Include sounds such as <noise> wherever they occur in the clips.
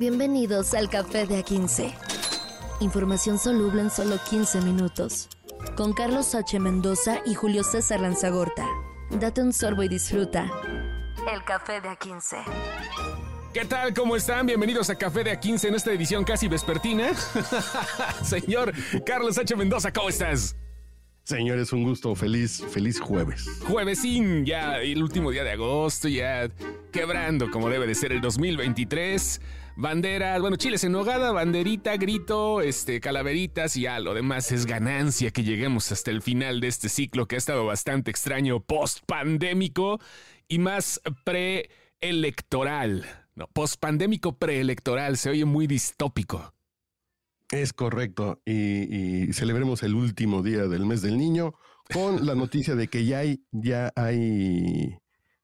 Bienvenidos al Café de A15. Información soluble en solo 15 minutos. Con Carlos H. Mendoza y Julio César Lanzagorta. Date un sorbo y disfruta. El Café de A15. ¿Qué tal? ¿Cómo están? Bienvenidos a Café de A15 en esta edición casi vespertina. <laughs> Señor Carlos H. Mendoza, ¿cómo estás? Señores, un gusto. Feliz, feliz jueves. Juevesín, ya el último día de agosto, ya quebrando como debe de ser el 2023. Banderas, bueno, chiles en nogada, banderita, grito, este, calaveritas y ya lo demás es ganancia que lleguemos hasta el final de este ciclo que ha estado bastante extraño, post-pandémico y más preelectoral. No, post-pandémico preelectoral, se oye muy distópico. Es correcto. Y, celebremos el último día del mes del niño con la noticia de que ya hay, ya hay,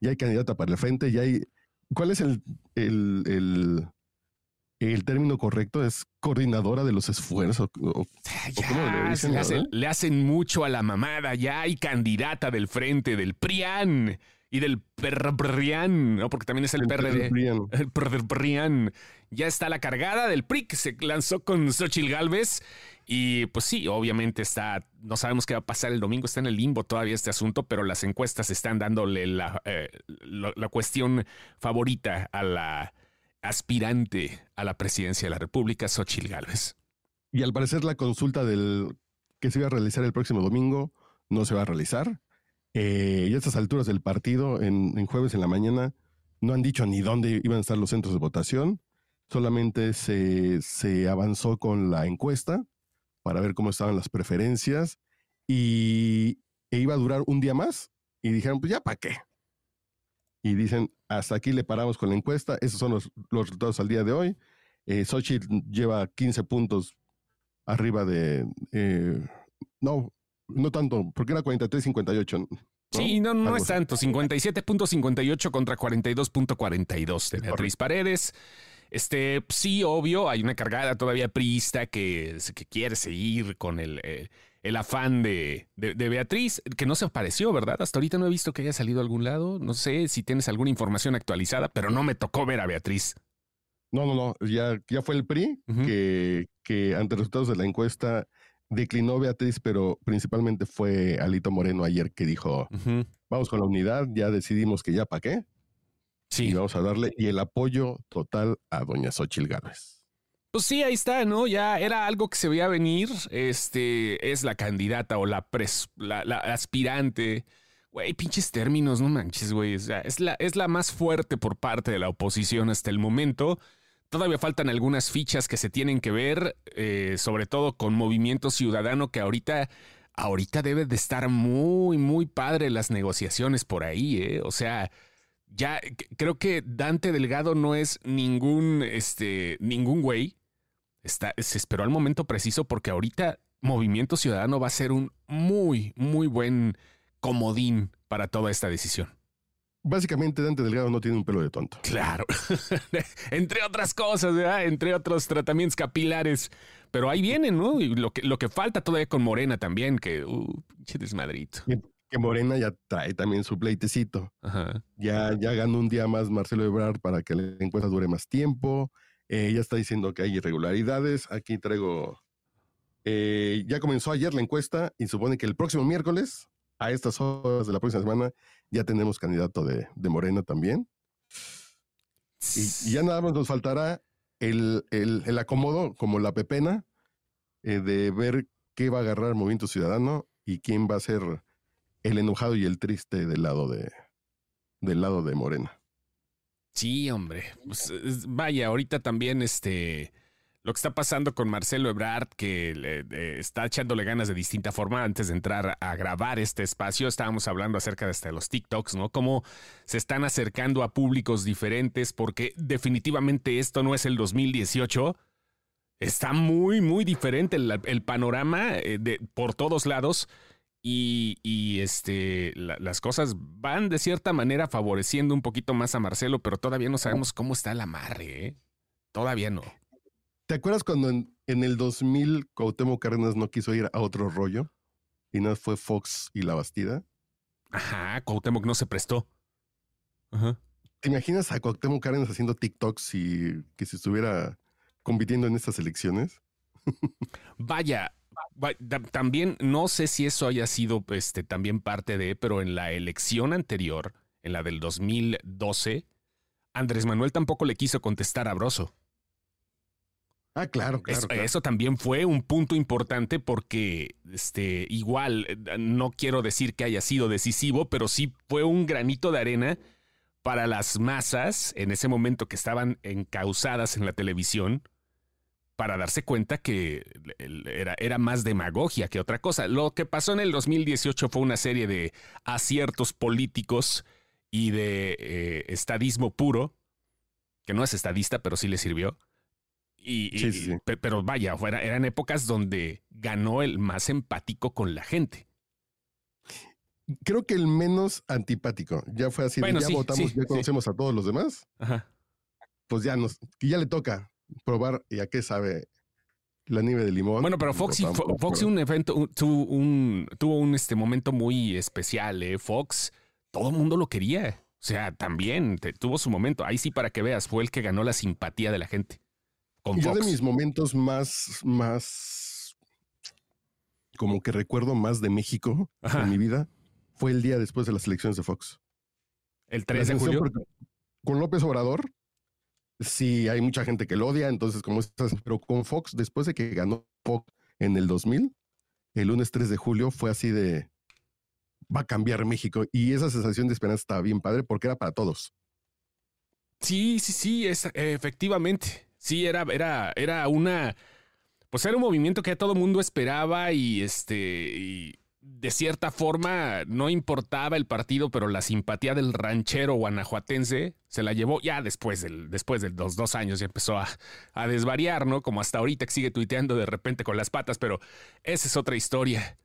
ya hay candidata para el frente, ya hay. ¿Cuál es el, el, término correcto? ¿Es coordinadora de los esfuerzos? le, le hacen mucho a la mamada. Ya hay candidata del frente del PRIAN y del PRRIAN, ¿no? Porque también es el, PRD. El PRRIAN. Ya está la cargada del PRI que se lanzó con Xochitl Galvez. Y pues sí, obviamente está, no sabemos qué va a pasar el domingo, está en el limbo todavía este asunto, pero las encuestas están dándole la, eh, la cuestión favorita a la aspirante a la presidencia de la República, Xochitl Galvez. Y al parecer la consulta del que se iba a realizar el próximo domingo no se va a realizar. Eh, y a estas alturas del partido, en, jueves en la mañana, no han dicho ni dónde iban a estar los centros de votación. Solamente se, avanzó con la encuesta para ver cómo estaban las preferencias y e iba a durar un día más. Y dijeron, pues ya, ¿para qué? Y dicen, hasta aquí le paramos con la encuesta. Esos son los, resultados al día de hoy. Eh, lleva 15 puntos arriba de... Eh, no, no tanto, porque era 43-58. Sí, no, no es tanto. 57.58 contra 42.42 de Beatriz Paredes. Este, sí, obvio, hay una cargada todavía priista que, que quiere seguir con el, eh, el afán de, de, Beatriz, que no se apareció, ¿verdad? Hasta ahorita no he visto que haya salido a algún lado. No sé si tienes alguna información actualizada, pero no me tocó ver a Beatriz. No, no, no. Ya, ya fue el PRI que, que ante los resultados de la encuesta declinó Beatriz, pero principalmente fue Alito Moreno ayer que dijo, vamos con la unidad, ya decidimos que ya para qué. Sí. Y vamos a darle y el apoyo total a doña Xochil Gálvez. Pues sí, ahí está, ¿no? Ya era algo que se veía venir. Este es la candidata o la, la, aspirante. Güey, pinches términos, no manches, güey. es, la, es la más fuerte por parte de la oposición hasta el momento. Todavía faltan algunas fichas que se tienen que ver, eh, sobre todo con Movimiento Ciudadano, que ahorita, ahorita debe de estar muy, muy padre las negociaciones por ahí, ¿eh? O sea, ya creo que Dante Delgado no es ningún, este, ningún güey. Está, se esperó al momento preciso porque ahorita Movimiento Ciudadano va a ser un muy, muy buen comodín para toda esta decisión. Básicamente Dante Delgado no tiene un pelo de tonto. Claro. <laughs> Entre otras cosas, ¿verdad? Entre otros tratamientos capilares. Pero ahí vienen, ¿no? Y lo que, lo que falta todavía con Morena también, que, uh, pinche desmadrito. Que Morena ya trae también su pleitecito. Ajá. Ya, ya ganó un día más Marcelo Ebrard para que la encuesta dure más tiempo. Eh, ya está diciendo que hay irregularidades. Aquí traigo. Eh, ya comenzó ayer la encuesta y supone que el próximo miércoles a estas horas de la próxima semana ya tenemos candidato de, Morena también. Y, ya nada más nos faltará el, el, acomodo, como la pepena, eh, de ver qué va a agarrar el Movimiento Ciudadano y quién va a ser el enojado y el triste del lado de, del lado de Morena. Sí, hombre. Pues, vaya, ahorita también este lo que está pasando con Marcelo Ebrard, que le, está echándole ganas de distinta forma antes de entrar a grabar este espacio. Estábamos hablando acerca de, los TikToks, ¿no? Cómo se están acercando a públicos diferentes, porque definitivamente esto no es el 2018. Está muy, muy diferente el, panorama eh, de, por todos lados. Y, este, las cosas van de cierta manera favoreciendo un poquito más a Marcelo, pero todavía no sabemos cómo está el amarre, ¿eh? Todavía no. ¿Te acuerdas cuando en, el 2000 Cuauhtémoc Cárdenas no quiso ir a otro rollo? Y no fue Fox y La Bastida. Ajá, Cuauhtémoc no se prestó. Ajá. ¿Te imaginas a Cuauhtémoc Cárdenas haciendo TikToks y que se estuviera compitiendo en estas elecciones? Vaya, también no sé si eso haya sido este, también parte de, pero en la elección anterior, en la del 2012, Andrés Manuel tampoco le quiso contestar a Broso. Ah, claro, claro, eso, también fue un punto importante porque, este, igual, eh, no quiero decir que haya sido decisivo, pero sí fue un granito de arena para las masas en ese momento que estaban encausadas en la televisión para darse cuenta que era, era, más demagogia que otra cosa. Lo que pasó en el 2018 fue una serie de aciertos políticos y de eh, estadismo puro, que no es estadista, pero sí le sirvió. Y, Pero vaya, eran épocas donde ganó el más empático con la gente. Creo que el menos antipático. Ya fue así, ya votamos, ya conocemos a todos los demás. Pues ya nos, ya le toca probar y a qué sabe la nieve de limón. Bueno, pero Fox, Fox un evento, tuvo un, tuvo un este momento muy especial, ¿eh? Fox, todo el mundo lo quería. O sea, también tuvo su momento. Ahí sí, para que veas, fue el que ganó la simpatía de la gente. Yo de mis momentos más, más, como que recuerdo más de México en mi vida, fue el día después de las elecciones de Fox. El 3 de julio. Con López Obrador, sí hay mucha gente que lo odia, entonces como estás, pero con Fox, después de que ganó Fox en el 2000, el lunes 3 de julio fue así de, va a cambiar México. Y esa sensación de esperanza estaba bien padre porque era para todos. Sí, sí, sí, es, efectivamente. Sí, era, era, era una. Pues era un movimiento que todo el mundo esperaba y este. De cierta forma no importaba el partido, pero la simpatía del ranchero guanajuatense se la llevó ya después, del, después de los dos años y empezó a, a desvariar, ¿no? Como hasta ahorita que sigue tuiteando de repente con las patas, pero esa es otra historia.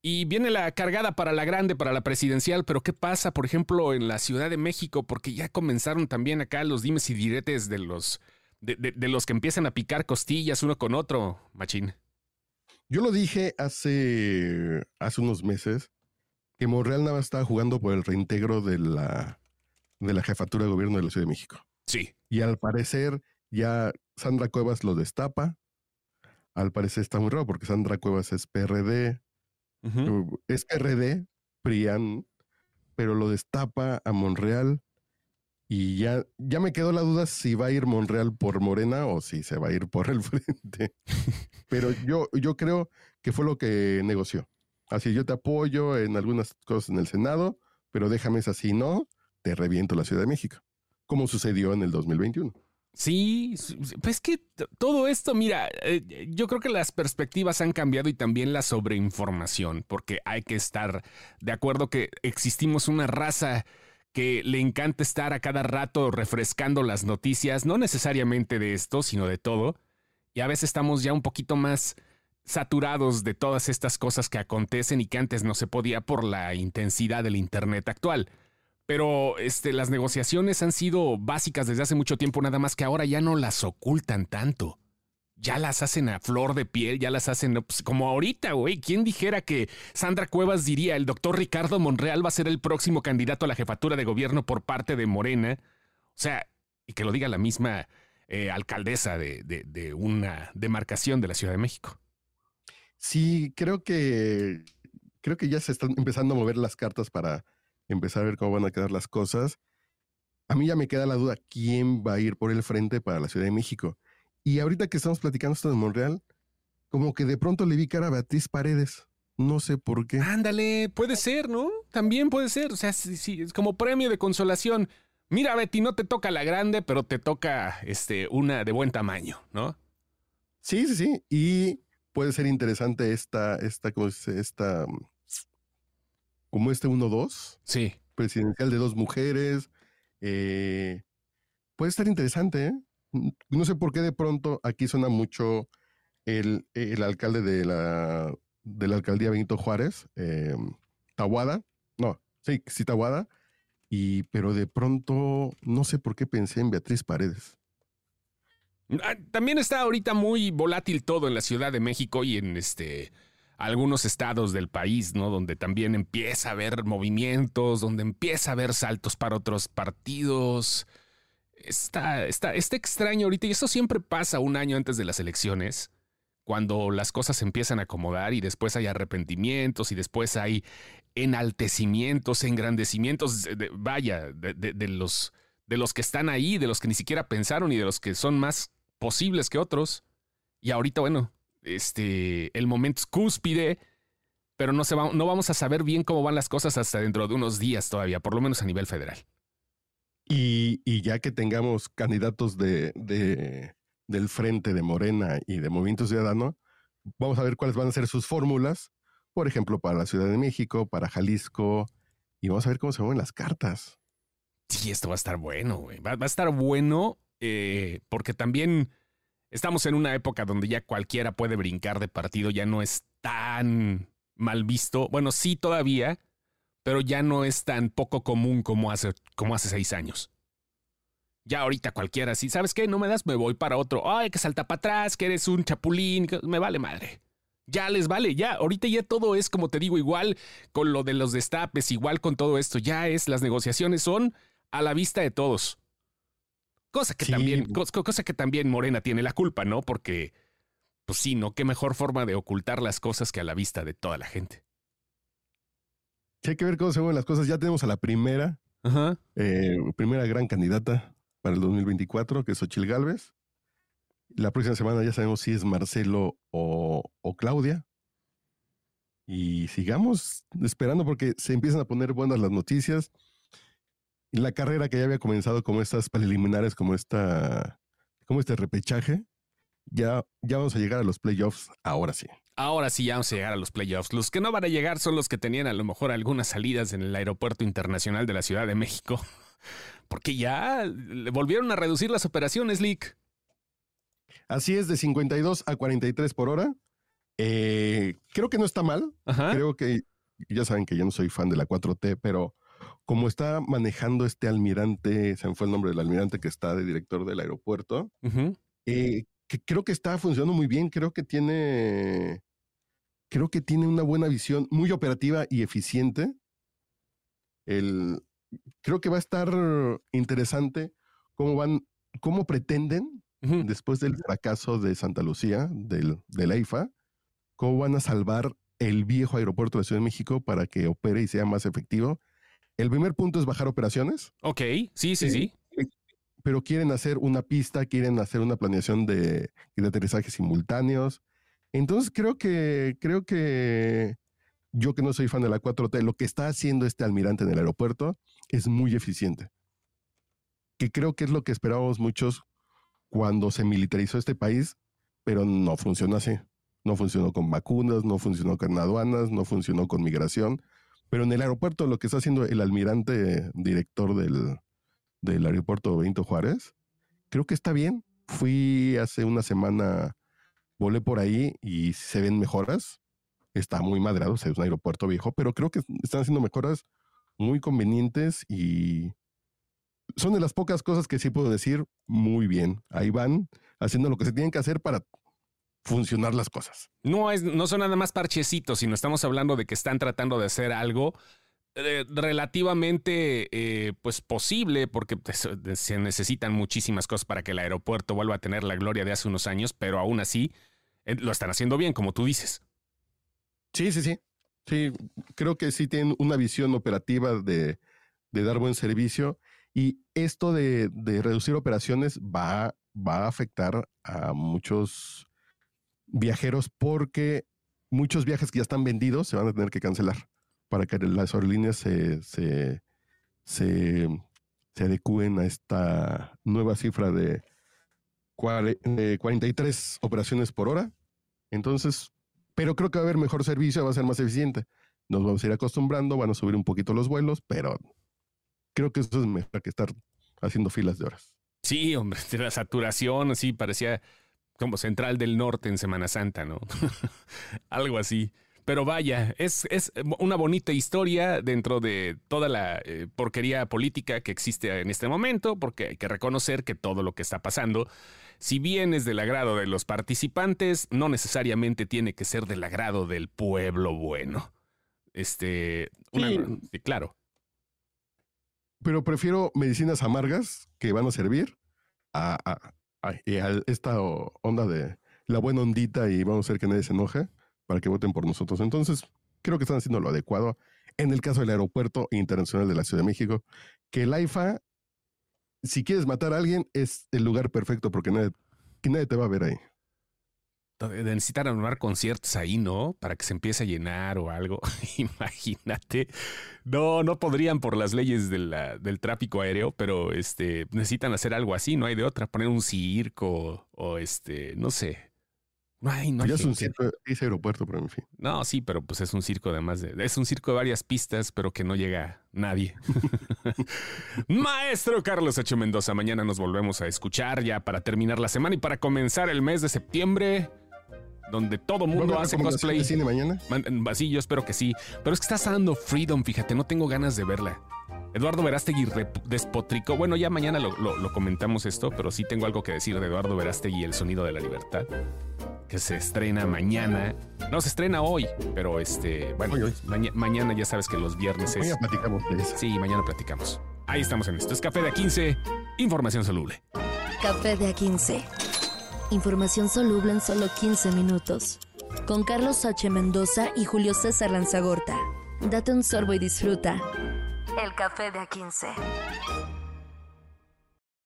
Y viene la cargada para la grande, para la presidencial, pero ¿qué pasa, por ejemplo, en la Ciudad de México? Porque ya comenzaron también acá los dimes y diretes de los de, los que empiezan a picar costillas uno con otro, machín. Yo lo dije hace, hace unos meses que Monreal nada estaba jugando por el reintegro de la, de la jefatura de gobierno de la Ciudad de México. Sí. Y al parecer ya Sandra Cuevas lo destapa. Al parecer está muy raro porque Sandra Cuevas es PRD. Es PRD, PRIAN, pero lo destapa a Monreal y ya, ya me quedó la duda si va a ir Monreal por Morena o si se va a ir por el <laughs> frente. Pero yo, yo creo que fue lo que negoció. Así yo te apoyo en algunas cosas en el Senado, pero déjame así, no, te reviento la Ciudad de México, como sucedió en el 2021. Sí, pues que todo esto, mira, eh, yo creo que las perspectivas han cambiado y también la sobreinformación, porque hay que estar de acuerdo que existimos una raza que le encanta estar a cada rato refrescando las noticias, no necesariamente de esto, sino de todo, y a veces estamos ya un poquito más saturados de todas estas cosas que acontecen y que antes no se podía por la intensidad del Internet actual. Pero este, las negociaciones han sido básicas desde hace mucho tiempo, nada más que ahora ya no las ocultan tanto ya las hacen a flor de piel, ya las hacen pues, como ahorita, güey. ¿Quién dijera que Sandra Cuevas diría el doctor Ricardo Monreal va a ser el próximo candidato a la jefatura de gobierno por parte de Morena? O sea, y que lo diga la misma eh, alcaldesa de, de, una demarcación de la Ciudad de México. Sí, creo que creo que ya se están empezando a mover las cartas para empezar a ver cómo van a quedar las cosas. A mí ya me queda la duda quién va a ir por el frente para la Ciudad de México. Y ahorita que estamos platicando esto de Monreal, como que de pronto le vi cara a Beatriz Paredes. No sé por qué. Ándale, puede ser, ¿no? También puede ser. O sea, sí, es como premio de consolación. Mira, Betty, no te toca la grande, pero te toca este, una de buen tamaño, ¿no? Sí, sí, sí. Y puede ser interesante esta, esta, como esta, como este 1-2. Sí. Presidencial de dos mujeres. Eh, puede estar interesante, ¿eh? No sé por qué de pronto aquí suena mucho el, el alcalde de la, de la alcaldía Benito Juárez, eh, Tawada, no, sí, sí, Tawada, y, pero de pronto no sé por qué pensé en Beatriz Paredes. Ah, también está ahorita muy volátil todo en la Ciudad de México y en este algunos estados del país, ¿no? Donde también empieza a haber movimientos, donde empieza a haber saltos para otros partidos. Está, está, está extraño ahorita y eso siempre pasa un año antes de las elecciones, cuando las cosas empiezan a acomodar y después hay arrepentimientos y después hay enaltecimientos, engrandecimientos, de, vaya, de, los, de los que están ahí, de los que ni siquiera pensaron y de los que son más posibles que otros. Y ahorita, bueno, este, el momento es cúspide, pero no, se va, no vamos a saber bien cómo van las cosas hasta dentro de unos días todavía, por lo menos a nivel federal. Y, ya que tengamos candidatos de, del Frente de Morena y de Movimiento Ciudadano, vamos a ver cuáles van a ser sus fórmulas, por ejemplo, para la Ciudad de México, para Jalisco, y vamos a ver cómo se mueven las cartas. Sí, esto va a estar bueno, güey. Va, a estar bueno eh, porque también estamos en una época donde ya cualquiera puede brincar de partido, ya no es tan mal visto. Bueno, sí todavía, pero ya no es tan poco común como hace, como hace seis años. Ya ahorita cualquiera, si sabes qué, no me das, me voy para otro. Ay, que salta para atrás, que eres un chapulín, me vale madre. Ya les vale, ya, ahorita ya todo es como te digo, igual con lo de los destapes, igual con todo esto, ya es, las negociaciones son a la vista de todos. Cosa que también, cosa que también Morena tiene la culpa, ¿no? Porque, pues sí, ¿no? Qué mejor forma de ocultar las cosas que a la vista de toda la gente. Hay que ver cómo se mueven las cosas. Ya tenemos a la primera, eh, primera gran candidata para el 2024, que es Ochil Gálvez. La próxima semana ya sabemos si es Marcelo o, o Claudia. Y sigamos esperando porque se empiezan a poner buenas las noticias la carrera que ya había comenzado como estas preliminares, como esta, como este repechaje, ya, ya vamos a llegar a los playoffs ahora sí. Ahora sí ya vamos a llegar a los playoffs. Los que no van a llegar son los que tenían a lo mejor algunas salidas en el aeropuerto internacional de la Ciudad de México. <laughs> Porque ya volvieron a reducir las operaciones, Lick. Así es, de 52 a 43 por hora. Eh, creo que no está mal. Creo que ya saben que yo no soy fan de la 4T, pero como está manejando este almirante, se me fue el nombre del almirante que está de director del aeropuerto, eh, que creo que está funcionando muy bien, creo que tiene, creo que tiene una buena visión, muy operativa y eficiente. El, creo que va a estar interesante cómo van, cómo pretenden, después del fracaso de Santa Lucía, del, del EIFA, cómo van a salvar el viejo aeropuerto de Ciudad de México para que opere y sea más efectivo el primer punto es bajar operaciones. Ok, sí, sí, sí. Eh, pero quieren hacer una pista, quieren hacer una planeación de, de aterrizajes simultáneos. Entonces creo que, creo que yo que no soy fan de la 4T, lo que está haciendo este almirante en el aeropuerto es muy eficiente. Que creo que es lo que esperábamos muchos cuando se militarizó este país, pero no funcionó así. No funcionó con vacunas, no funcionó con aduanas, no funcionó con migración. Pero en el aeropuerto, lo que está haciendo el almirante director del, del aeropuerto Benito Juárez, creo que está bien. Fui hace una semana, volé por ahí y se ven mejoras. Está muy madrado, es un aeropuerto viejo, pero creo que están haciendo mejoras muy convenientes y son de las pocas cosas que sí puedo decir muy bien. Ahí van haciendo lo que se tienen que hacer para funcionar las cosas. No, es, no son nada más parchecitos, sino estamos hablando de que están tratando de hacer algo eh, relativamente eh, pues posible, porque pues, se necesitan muchísimas cosas para que el aeropuerto vuelva a tener la gloria de hace unos años, pero aún así eh, lo están haciendo bien, como tú dices. Sí, sí, sí. Sí, creo que sí tienen una visión operativa de, de dar buen servicio y esto de, de reducir operaciones va, va a afectar a muchos viajeros porque muchos viajes que ya están vendidos se van a tener que cancelar para que las aerolíneas se, se, se, adecúen a esta nueva cifra de, 43 operaciones por hora. Entonces, pero creo que va a haber mejor servicio, va a ser más eficiente. Nos vamos a ir acostumbrando, van a subir un poquito los vuelos, pero creo que eso es mejor que estar haciendo filas de horas. Sí, hombre, <laughs> la saturación, así parecía como Central del Norte en Semana Santa, ¿no? <laughs> Algo así. Pero vaya, es, es, una bonita historia dentro de toda la eh, porquería política que existe en este momento, porque hay que reconocer que todo lo que está pasando si bien es del agrado de los participantes, no necesariamente tiene que ser del agrado del pueblo bueno. Este, sí. claro. Pero prefiero medicinas amargas que van a servir a, a, esta onda de la buena ondita y vamos a hacer que nadie se enoje para que voten por nosotros. Entonces, creo que están haciendo lo adecuado en el caso del Aeropuerto Internacional de la Ciudad de México, que el AIFA si quieres matar a alguien, es el lugar perfecto porque nadie, nadie te va a ver ahí. Necesitan anular conciertos ahí, ¿no? Para que se empiece a llenar o algo. <laughs> Imagínate. No, no podrían por las leyes del tráfico aéreo, pero este, necesitan hacer algo así, no hay de otra. Poner un circo o este, no sé. No ya es un circo, es aeropuerto, pero en fin. No, sí, pero pues es un circo además de. Es un circo de varias pistas, pero que no llega nadie. <laughs> Maestro Carlos H. Mendoza, mañana nos volvemos a escuchar ya para terminar la semana y para comenzar el mes de septiembre, donde todo mundo hace cosplay. de cine mañana? Sí, yo espero que sí. Pero es que estás dando Freedom, fíjate, no tengo ganas de verla. Eduardo Verástegui despotricó. Bueno, ya mañana lo, lo, comentamos esto, pero sí tengo algo que decir de Eduardo Verástegui, El sonido de la libertad, que se estrena mañana. No, se estrena hoy, pero este, bueno, mañana ya sabes que los viernes es. Mañana platicamos de eso. Sí, mañana platicamos. Ahí estamos en esto. Es Café de A15, información soluble. Café de A15. Información soluble en solo 15 minutos. Con Carlos H. Mendoza y Julio César Lanzagorta. Date un sorbo y disfruta. El café de A15.